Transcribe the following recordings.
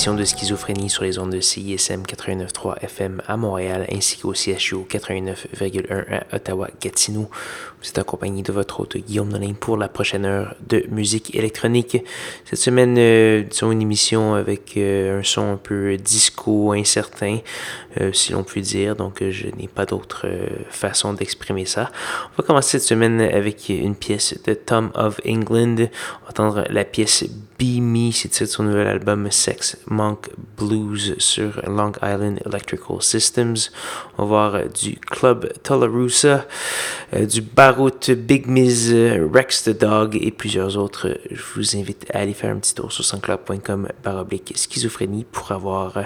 De Schizophrénie sur les ondes de CISM 89.3 FM à Montréal ainsi qu'au CHU 89.1 à Ottawa-Gatineau. Vous êtes accompagné de votre hôte Guillaume Nolin pour la prochaine heure de musique électronique. Cette semaine, euh, disons une émission avec euh, un son un peu disco, incertain, si l'on peut dire. Donc, je n'ai pas d'autre façon d'exprimer ça. On va commencer cette semaine avec une pièce de Tom of England. On va entendre la pièce Be Me, c'est son nouvel album Sex Monk Blues sur Long Island Electrical Systems. On va voir du Club Tularosa, du Barout, Big Miz, Rex the Dog et plusieurs autres. Je vous invite à aller faire un petit tour sur sansclub.com baroblique schizophrénie pour avoir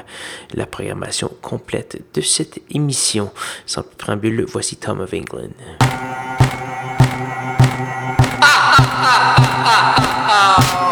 la programmation complète de cette émission. Sans plus préambule, voici Tom of England. Ah, ah, ah,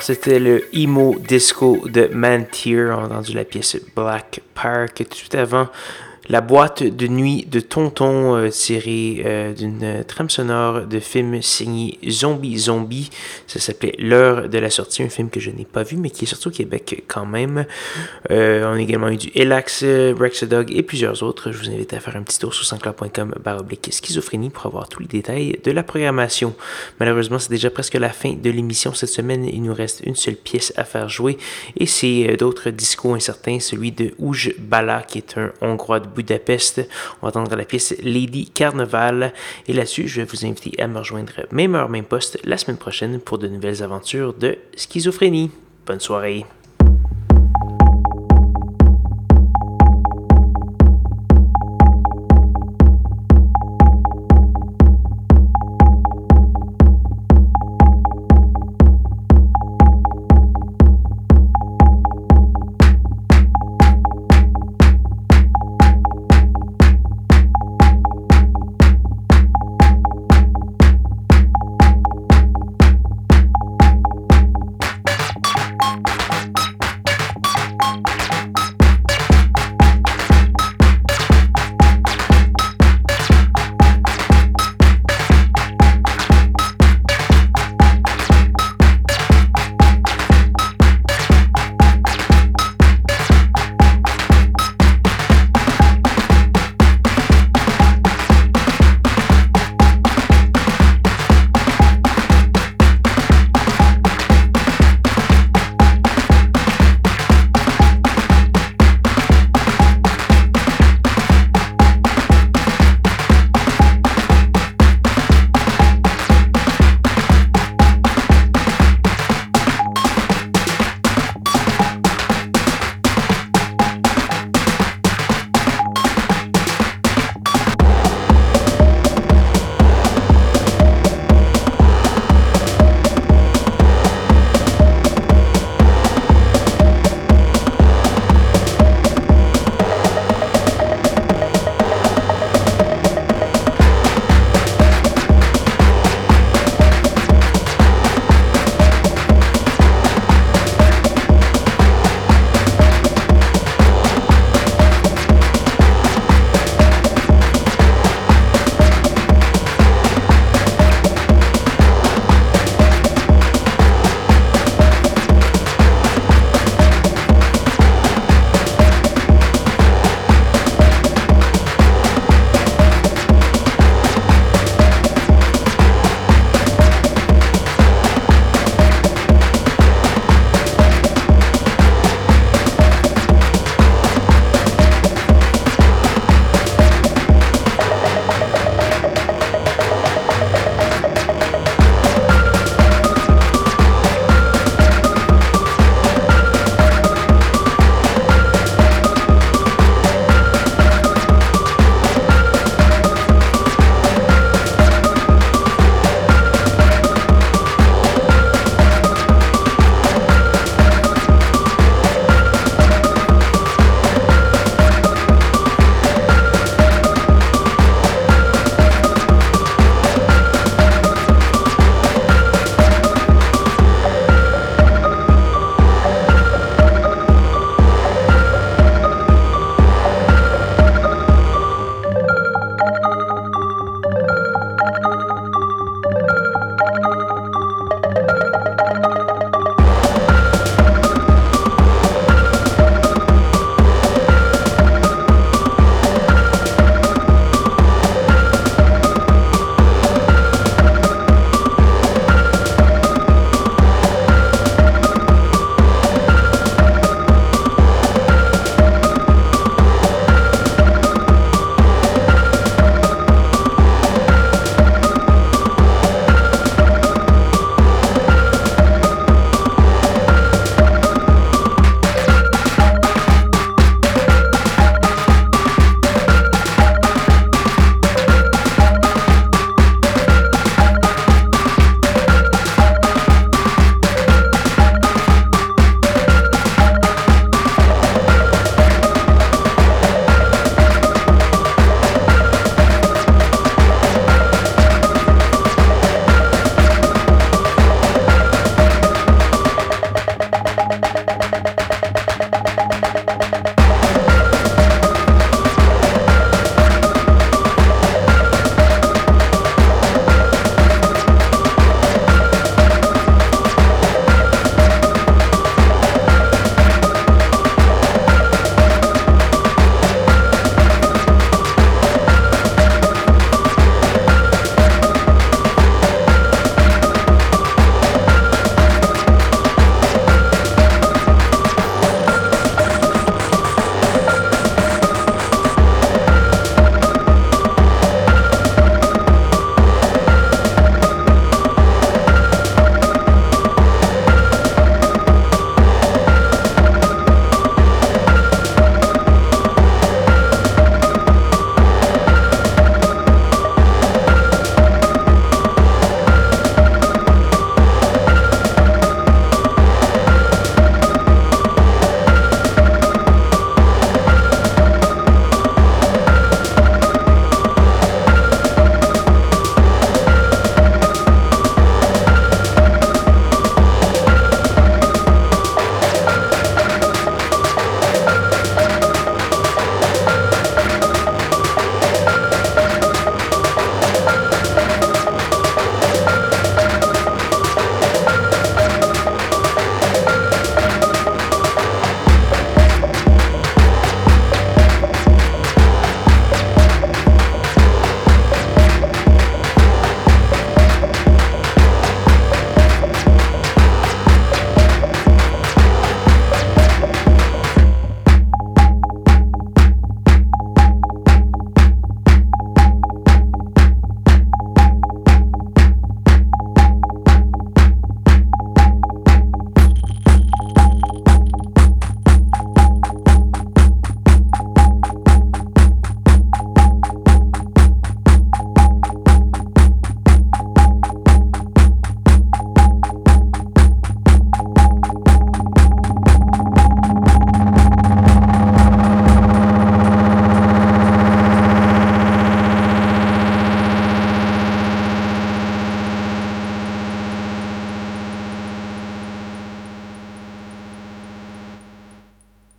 C'était le emo disco de Mantier. On a entendu la pièce Black Park tout avant la boîte de nuit de Tonton, euh, tirée euh, d'une trame sonore de film signé Zombie Zombie. Ça s'appelait L'heure de la sortie, un film que je n'ai pas vu, mais qui est sorti au Québec quand même. Euh, on a également eu du Elax, Dog et plusieurs autres. Je vous invite à faire un petit tour sur sanscloud.com baroblique schizophrénie pour avoir tous les détails de la programmation. Malheureusement, c'est déjà presque la fin de l'émission cette semaine. Il nous reste une seule pièce à faire jouer et c'est d'autres discos incertains, celui de Ouj Bala, qui est un Hongrois de Budapest. On va entendre la pièce Lady Carnival. Et là-dessus, je vais vous inviter à me rejoindre même heure, même poste la semaine prochaine pour de nouvelles aventures de schizophrénie. Bonne soirée.